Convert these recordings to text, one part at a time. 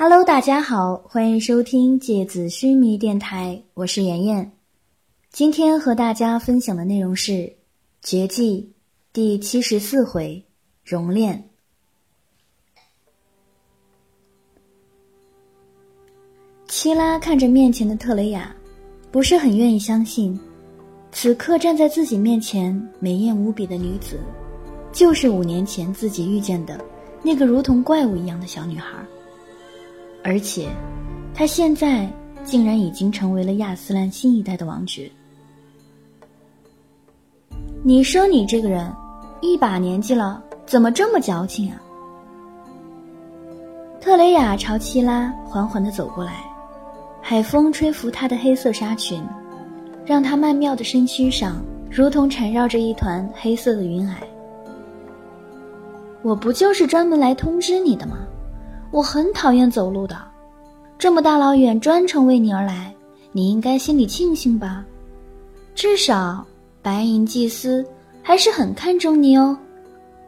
Hello，大家好，欢迎收听芥子须弥电台，我是妍妍。今天和大家分享的内容是《绝技》第七十四回《熔炼》。七拉看着面前的特雷雅，不是很愿意相信，此刻站在自己面前美艳无比的女子，就是五年前自己遇见的那个如同怪物一样的小女孩。而且，他现在竟然已经成为了亚斯兰新一代的王爵。你说你这个人，一把年纪了，怎么这么矫情啊？特雷雅朝七拉缓缓地走过来，海风吹拂她的黑色纱裙，让她曼妙的身躯上如同缠绕着一团黑色的云霭。我不就是专门来通知你的吗？我很讨厌走路的，这么大老远专程为你而来，你应该心里庆幸吧？至少白银祭司还是很看重你哦，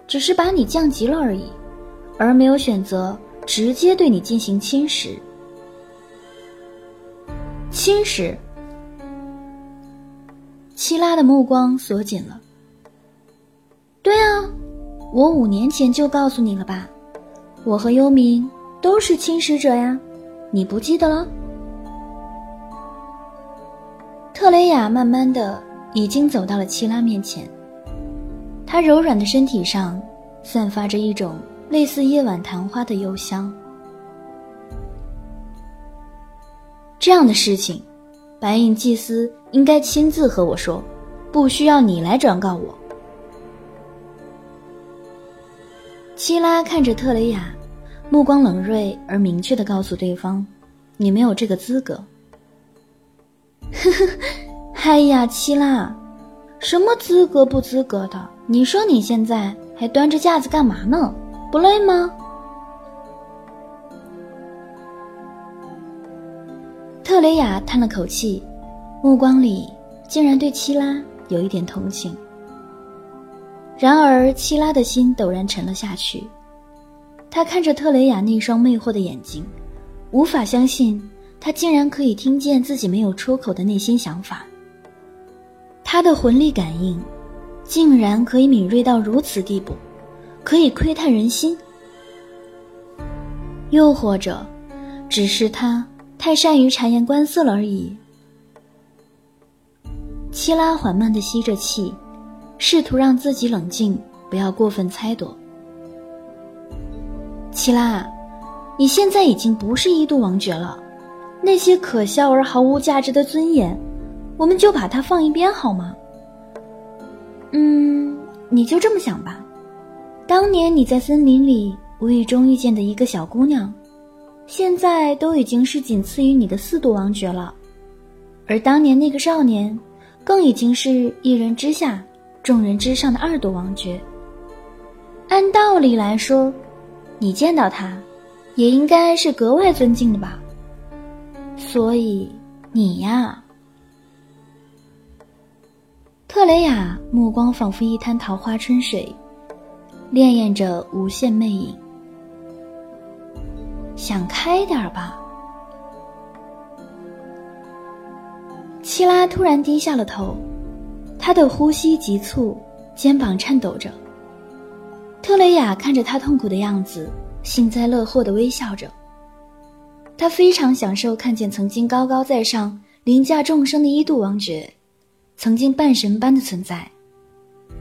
只是把你降级了而已，而没有选择直接对你进行侵蚀。侵蚀？希拉的目光锁紧了。对啊，我五年前就告诉你了吧。我和幽冥都是侵蚀者呀，你不记得了？特雷雅慢慢的已经走到了七拉面前，她柔软的身体上散发着一种类似夜晚昙花的幽香。这样的事情，白银祭司应该亲自和我说，不需要你来转告我。希拉看着特雷雅，目光冷锐而明确的告诉对方：“你没有这个资格。”呵呵，嗨呀，七拉，什么资格不资格的？你说你现在还端着架子干嘛呢？不累吗？特雷雅叹了口气，目光里竟然对七拉有一点同情。然而，七拉的心陡然沉了下去。他看着特雷雅那双魅惑的眼睛，无法相信他竟然可以听见自己没有出口的内心想法。他的魂力感应，竟然可以敏锐到如此地步，可以窥探人心。又或者，只是他太善于察言观色了而已。七拉缓慢地吸着气。试图让自己冷静，不要过分猜度。齐拉，你现在已经不是一度王爵了，那些可笑而毫无价值的尊严，我们就把它放一边好吗？嗯，你就这么想吧。当年你在森林里无意中遇见的一个小姑娘，现在都已经是仅次于你的四度王爵了，而当年那个少年，更已经是一人之下。众人之上的二度王爵。按道理来说，你见到他，也应该是格外尊敬的吧？所以你呀，特雷雅目光仿佛一滩桃花春水，潋滟着无限魅影。想开点吧。希拉突然低下了头。他的呼吸急促，肩膀颤抖着。特雷雅看着他痛苦的样子，幸灾乐祸地微笑着。他非常享受看见曾经高高在上、凌驾众生的一度王爵，曾经半神般的存在。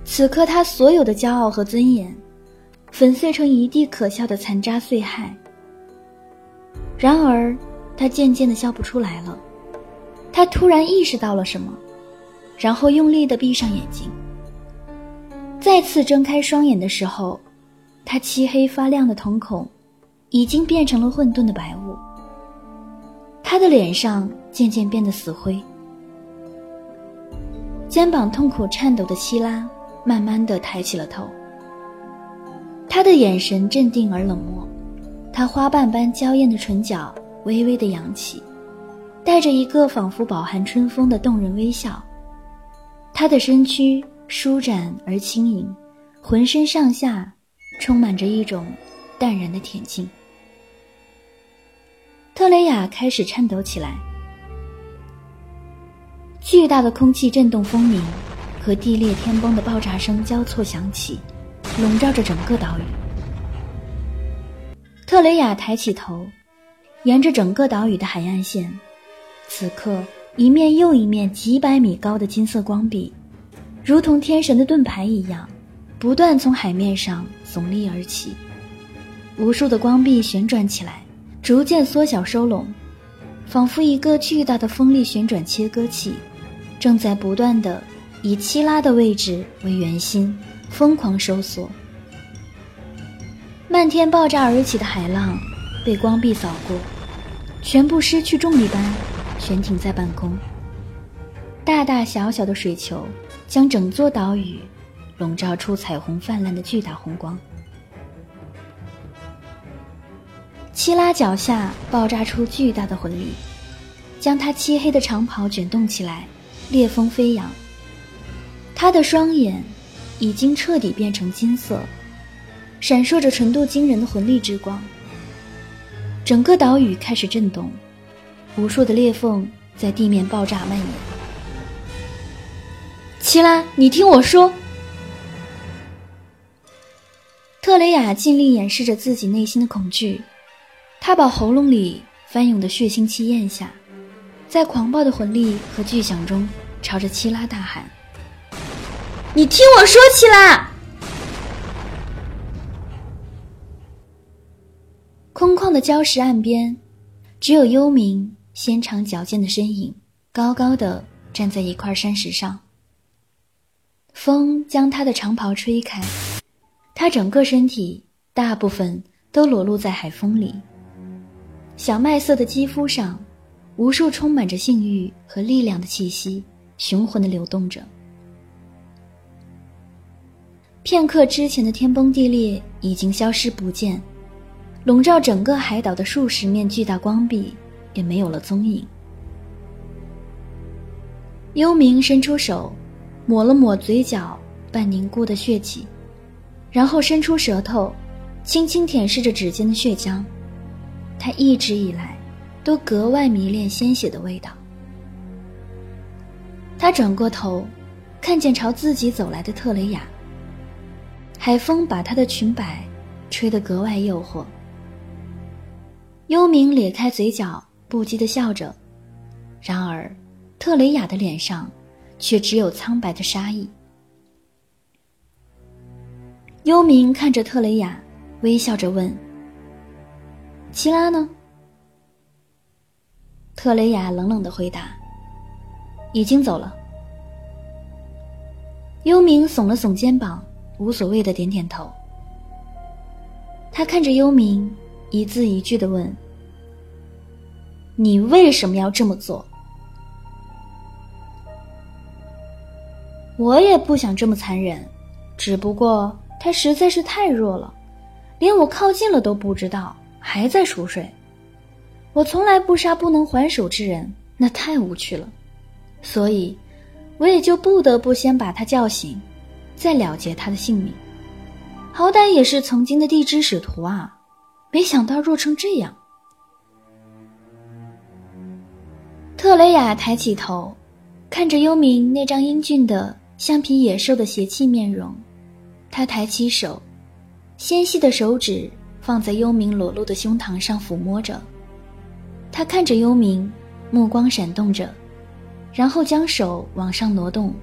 此刻，他所有的骄傲和尊严，粉碎成一地可笑的残渣碎骸。然而，他渐渐地笑不出来了。他突然意识到了什么。然后用力的闭上眼睛。再次睁开双眼的时候，他漆黑发亮的瞳孔，已经变成了混沌的白雾。他的脸上渐渐变得死灰。肩膀痛苦颤抖的希拉，慢慢的抬起了头。他的眼神镇定而冷漠，他花瓣般娇艳的唇角微微的扬起，带着一个仿佛饱含春风的动人微笑。他的身躯舒展而轻盈，浑身上下充满着一种淡然的恬静。亚开始颤抖起来。巨大的空气震动风鸣，和地裂天崩的爆炸声交错响起，笼罩着整个岛屿。特雷雅抬起头，沿着整个岛屿的海岸线，此刻一面又一面几百米高的金色光壁，如同天神的盾牌一样，不断从海面上耸立而起。无数的光壁旋转起来，逐渐缩小收拢，仿佛一个巨大的风力旋转切割器。正在不断的以七拉的位置为圆心，疯狂收缩。漫天爆炸而起的海浪被光壁扫过，全部失去重力般悬停在半空。大大小小的水球将整座岛屿笼罩出彩虹泛滥的巨大红光。七拉脚下爆炸出巨大的魂力，将他漆黑的长袍卷动起来。烈风飞扬，他的双眼已经彻底变成金色，闪烁着纯度惊人的魂力之光。整个岛屿开始震动，无数的裂缝在地面爆炸蔓延。齐拉，你听我说。特雷雅尽力掩饰着自己内心的恐惧，他把喉咙里翻涌的血腥气咽下。在狂暴的魂力和巨响中，朝着七拉大喊：“你听我说，七拉！”空旷的礁石岸边，只有幽冥纤长矫健的身影，高高的站在一块山石上。风将他的长袍吹开，他整个身体大部分都裸露在海风里，小麦色的肌肤上。无数充满着性欲和力量的气息，雄浑的流动着。片刻之前的天崩地裂已经消失不见，笼罩整个海岛的数十面巨大光壁也没有了踪影。幽冥伸出手，抹了抹嘴角半凝固的血迹，然后伸出舌头，轻轻舔舐着指尖的血浆。他一直以来。都格外迷恋鲜血的味道。他转过头，看见朝自己走来的特雷雅。海风把她的裙摆吹得格外诱惑。幽冥咧开嘴角，不羁地笑着，然而，特雷雅的脸上却只有苍白的杀意。幽冥看着特雷雅，微笑着问：“齐拉呢？”特雷雅冷冷的回答：“已经走了。”幽冥耸了耸肩膀，无所谓的点点头。他看着幽冥，一字一句的问：“你为什么要这么做？”我也不想这么残忍，只不过他实在是太弱了，连我靠近了都不知道，还在熟睡。我从来不杀不能还手之人，那太无趣了，所以，我也就不得不先把他叫醒，再了结他的性命。好歹也是曾经的地之使徒啊，没想到弱成这样。特雷雅抬起头，看着幽冥那张英俊的像匹野兽的邪气面容，他抬起手，纤细的手指放在幽冥裸露的胸膛上抚摸着。他看着幽冥，目光闪动着，然后将手往上挪动，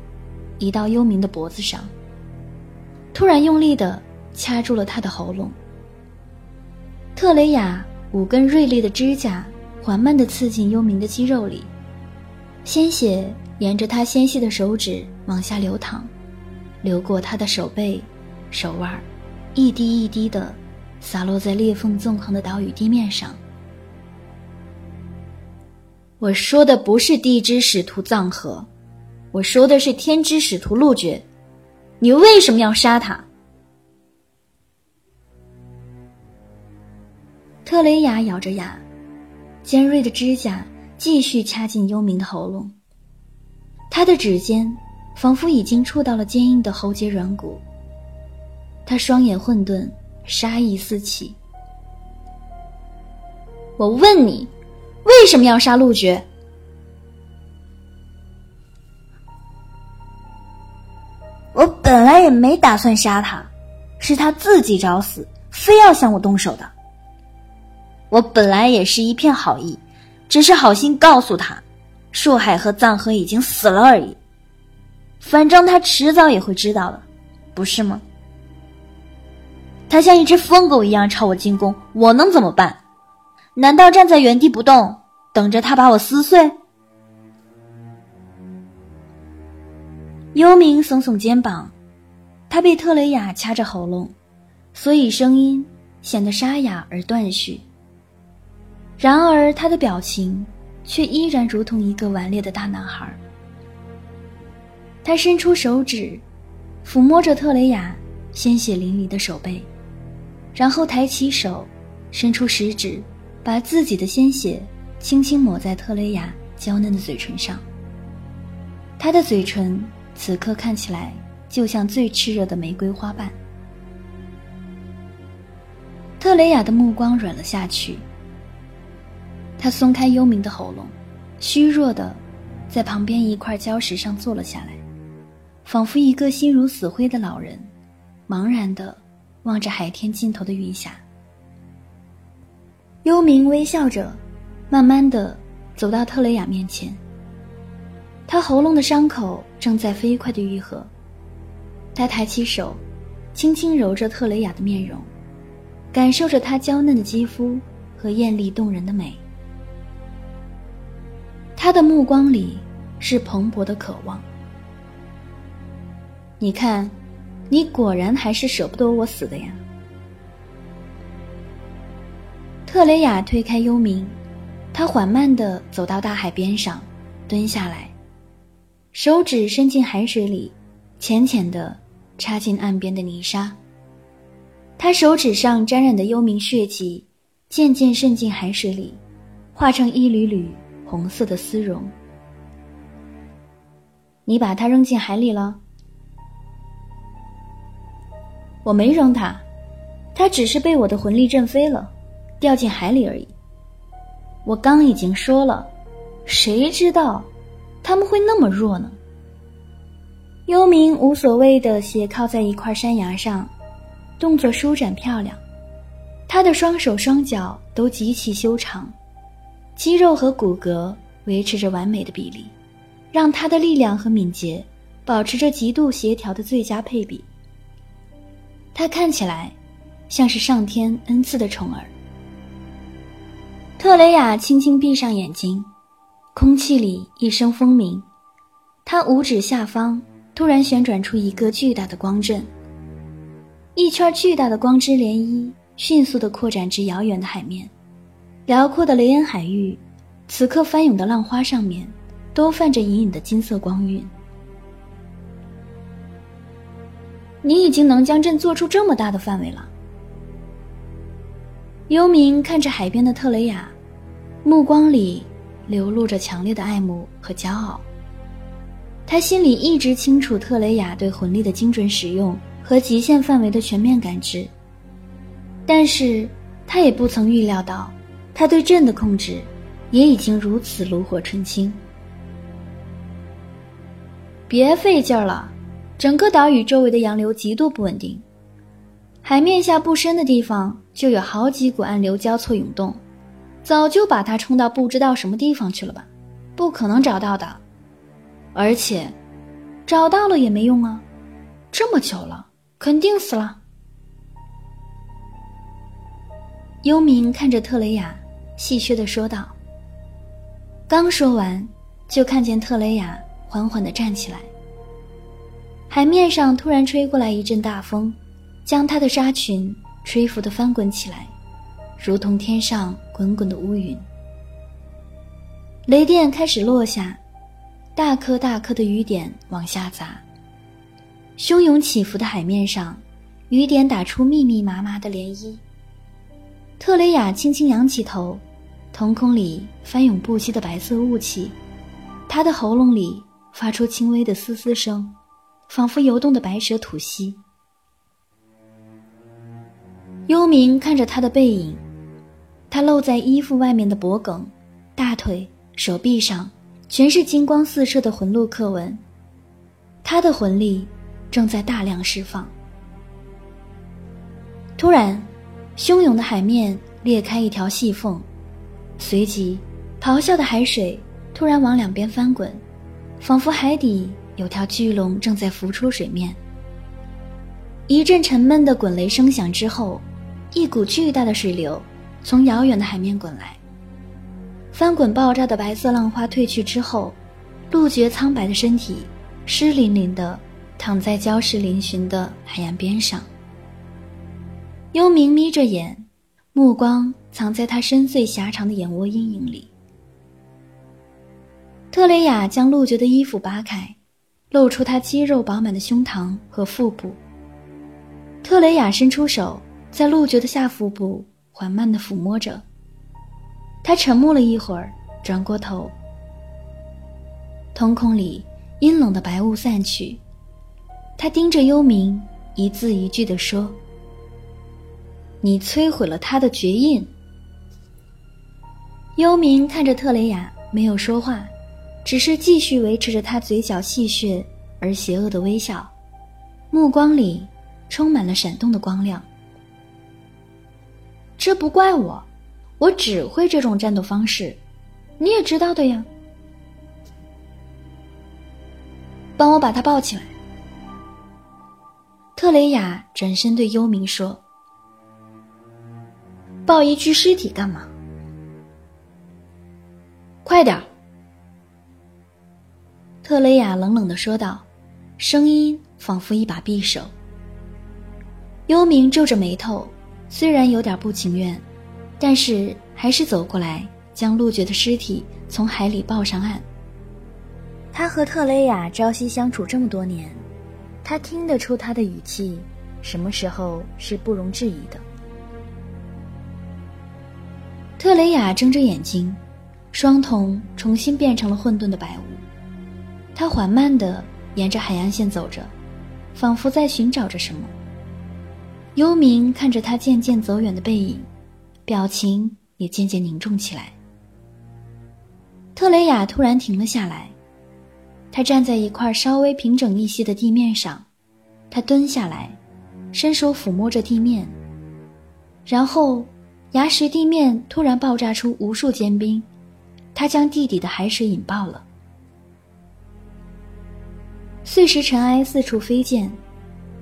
移到幽冥的脖子上。突然用力的掐住了他的喉咙。特雷雅五根锐利的指甲缓慢地刺进幽冥的肌肉里，鲜血沿着他纤细的手指往下流淌，流过他的手背、手腕，一滴一滴的洒落在裂缝纵横的岛屿地面上。我说的不是地之使徒藏河，我说的是天之使徒陆绝。你为什么要杀他？特雷雅咬着牙，尖锐的指甲继续掐进幽冥的喉咙。他的指尖仿佛已经触到了坚硬的喉结软骨。他双眼混沌，杀意四起。我问你。为什么要杀陆绝？我本来也没打算杀他，是他自己找死，非要向我动手的。我本来也是一片好意，只是好心告诉他，树海和藏河已经死了而已。反正他迟早也会知道的，不是吗？他像一只疯狗一样朝我进攻，我能怎么办？难道站在原地不动，等着他把我撕碎？幽冥耸耸肩膀，他被特雷雅掐着喉咙，所以声音显得沙哑而断续。然而他的表情却依然如同一个顽劣的大男孩。他伸出手指，抚摸着特雷雅鲜血淋漓的手背，然后抬起手，伸出食指，把自己的鲜血轻轻抹在特雷雅娇嫩的嘴唇上。他的嘴唇。此刻看起来就像最炽热的玫瑰花瓣。特雷雅的目光软了下去，他松开幽冥的喉咙，虚弱的在旁边一块礁石上坐了下来，仿佛一个心如死灰的老人，茫然的望着海天尽头的云霞。幽冥微笑着，慢慢的走到特雷雅面前。他喉咙的伤口正在飞快的愈合，他抬起手，轻轻揉着特雷雅的面容，感受着她娇嫩的肌肤和艳丽动人的美。他的目光里是蓬勃的渴望。你看，你果然还是舍不得我死的呀。特雷雅推开幽冥，他缓慢地走到大海边上，蹲下来。手指伸进海水里，浅浅的插进岸边的泥沙。他手指上沾染的幽冥血迹，渐渐渗进海水里，化成一缕缕红色的丝绒。你把它扔进海里了？我没扔它，它只是被我的魂力震飞了，掉进海里而已。我刚已经说了，谁知道？他们会那么弱呢？幽冥无所谓的斜靠在一块山崖上，动作舒展漂亮。他的双手双脚都极其修长，肌肉和骨骼维持着完美的比例，让他的力量和敏捷保持着极度协调的最佳配比。他看起来像是上天恩赐的宠儿。特雷雅轻轻闭上眼睛。空气里一声风鸣，他五指下方突然旋转出一个巨大的光阵，一圈巨大的光之涟漪迅速地扩展至遥远的海面，辽阔的雷恩海域，此刻翻涌的浪花上面，都泛着隐隐的金色光晕。你已经能将阵做出这么大的范围了。幽冥看着海边的特雷雅，目光里。流露着强烈的爱慕和骄傲。他心里一直清楚特雷雅对魂力的精准使用和极限范围的全面感知，但是他也不曾预料到，他对朕的控制也已经如此炉火纯青。别费劲儿了，整个岛屿周围的洋流极度不稳定，海面下不深的地方就有好几股暗流交错涌动。早就把他冲到不知道什么地方去了吧？不可能找到的，而且找到了也没用啊！这么久了，肯定死了。幽冥看着特雷雅，戏谑的说道。刚说完，就看见特雷雅缓缓的站起来。海面上突然吹过来一阵大风，将她的纱裙吹拂的翻滚起来。如同天上滚滚的乌云，雷电开始落下，大颗大颗的雨点往下砸。汹涌起伏的海面上，雨点打出密密麻麻的涟漪。特雷雅轻轻仰起头，瞳孔里翻涌不息的白色雾气，他的喉咙里发出轻微的嘶嘶声，仿佛游动的白蛇吐息。幽冥看着他的背影。他露在衣服外面的脖颈，大腿、手臂上，全是金光四射的魂路刻纹。他的魂力正在大量释放。突然，汹涌的海面裂开一条细缝，随即，咆哮的海水突然往两边翻滚，仿佛海底有条巨龙正在浮出水面。一阵沉闷的滚雷声响之后，一股巨大的水流从遥远的海面滚来。翻滚爆炸的白色浪花退去之后，陆绝苍白的身体湿淋淋的躺在礁石嶙峋的海岸边上。幽冥眯着眼，目光藏在他深邃狭长的眼窝阴影里。特雷雅将陆爵的衣服扒开，露出他肌肉饱满的胸膛和腹部。特雷雅伸出手，在陆爵的下腹部缓慢地抚摸着。他沉默了一会儿，转过头。瞳孔里阴冷的白雾散去，他盯着幽冥，一字一句地说。你摧毁了他的绝印。幽冥看着特雷雅，没有说话，只是继续维持着他嘴角戏谑而邪恶的微笑，目光里充满了闪动的光亮。这不怪我，我只会这种战斗方式，你也知道的呀。帮我把他抱起来。特雷雅转身对幽冥说。抱一具尸体干嘛？快点儿！特雷雅冷冷的说道，声音仿佛一把匕首。幽冥皱着眉头，虽然有点不情愿，但是还是走过来，将陆爵的尸体从海里抱上岸。他和特雷雅朝夕相处这么多年，他听得出他的语气，什么时候是不容置疑的。特雷雅睁着眼睛，双瞳重新变成了混沌的白雾。他缓慢地沿着海岸线走着，仿佛在寻找着什么。幽冥看着他渐渐走远的背影，表情也渐渐凝重起来。特雷雅突然停了下来，她站在一块稍微平整一些的地面上，她蹲下来，伸手抚摸着地面，然后。崖石地面突然爆炸出无数坚冰，他将地底的海水引爆了。碎石尘埃四处飞溅，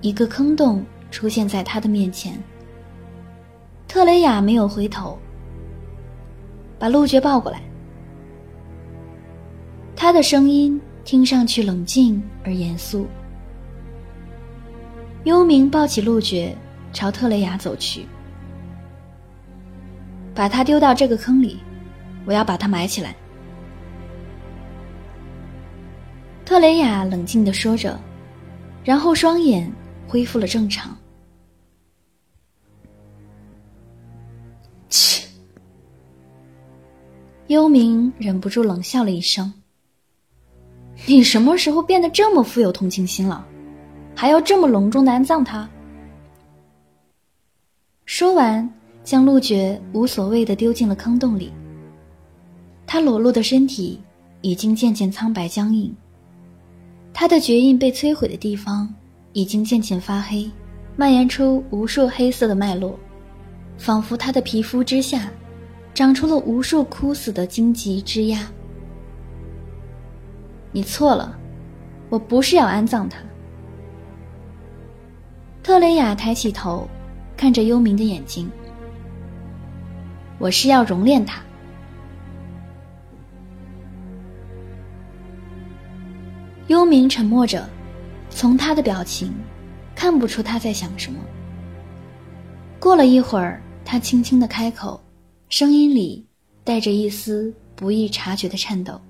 一个坑洞出现在他的面前。特雷雅没有回头，把陆爵抱过来。他的声音听上去冷静而严肃。幽冥抱起陆爵，朝特雷雅走去。把他丢到这个坑里，我要把它埋起来。”特雷雅冷静的说着，然后双眼恢复了正常。切！幽冥忍不住冷笑了一声：“你什么时候变得这么富有同情心了？还要这么隆重的安葬他？”说完。将陆觉无所谓的丢进了坑洞里。他裸露的身体已经渐渐苍白僵硬，他的绝印被摧毁的地方已经渐渐发黑，蔓延出无数黑色的脉络，仿佛他的皮肤之下长出了无数枯死的荆棘枝桠。你错了，我不是要安葬他。特雷雅抬起头，看着幽冥的眼睛。我是要熔炼他。幽冥沉默着，从他的表情看不出他在想什么。过了一会儿，他轻轻的开口，声音里带着一丝不易察觉的颤抖：“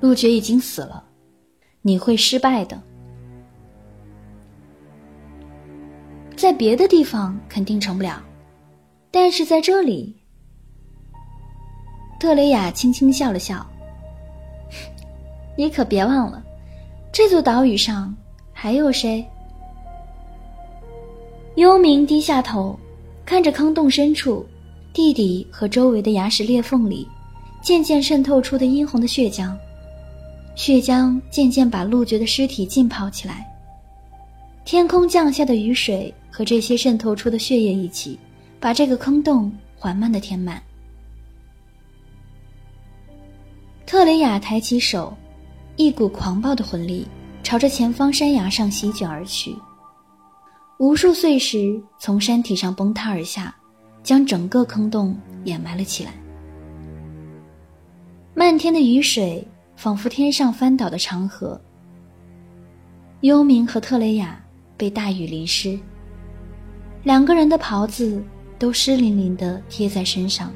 陆爵已经死了，你会失败的。在别的地方肯定成不了。”但是在这里，特雷雅轻轻笑了笑。你可别忘了，这座岛屿上还有谁？幽冥低下头，看着坑洞深处，地底和周围的牙齿裂缝里，渐渐渗透出的殷红的血浆，血浆渐渐把陆爵的尸体浸泡起来。天空降下的雨水和这些渗透出的血液一起，把这个坑洞缓慢的填满。特雷雅抬起手，一股狂暴的魂力朝着前方山崖上席卷而去，无数碎石从山体上崩塌而下。将整个坑洞掩埋了起来。漫天的雨水仿佛天上翻倒的长河。幽冥和特雷雅被大雨淋湿，两个人的袍子都湿淋淋的贴在身上。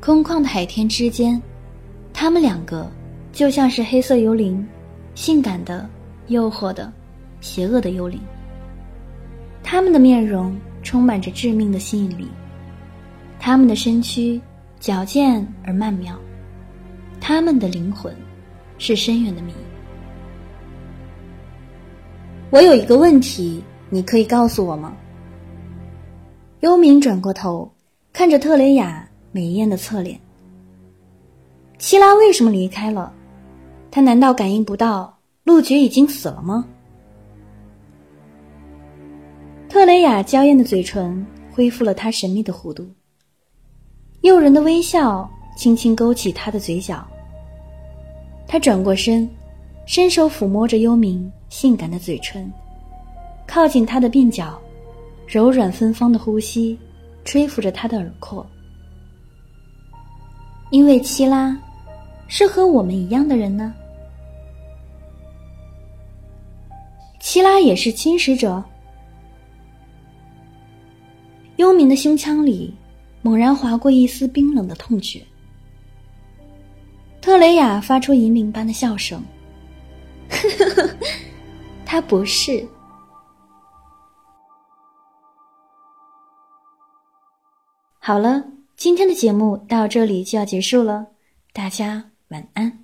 空旷的海天之间，他们两个就像是黑色幽灵，性感的、诱惑的、邪恶的幽灵。他们的面容充满着致命的吸引力，他们的身躯矫健而曼妙，他们的灵魂是深远的谜。我有一个问题，你可以告诉我吗？幽冥转过头，看着特雷雅美艳的侧脸。希拉为什么离开了？他难道感应不到陆爵已经死了吗？特雷雅娇艳的嘴唇恢复了她神秘的弧度，诱人的微笑轻轻勾起她的嘴角。她转过身，伸手抚摸着幽冥性感的嘴唇，靠近他的鬓角，柔软芬芳的呼吸吹拂着他的耳廓。因为七拉是和我们一样的人呢，七拉也是侵蚀者。幽冥的胸腔里猛然划过一丝冰冷的痛觉。特雷雅发出银铃般的笑声：“ 他不是。”好了，今天的节目到这里就要结束了，大家晚安。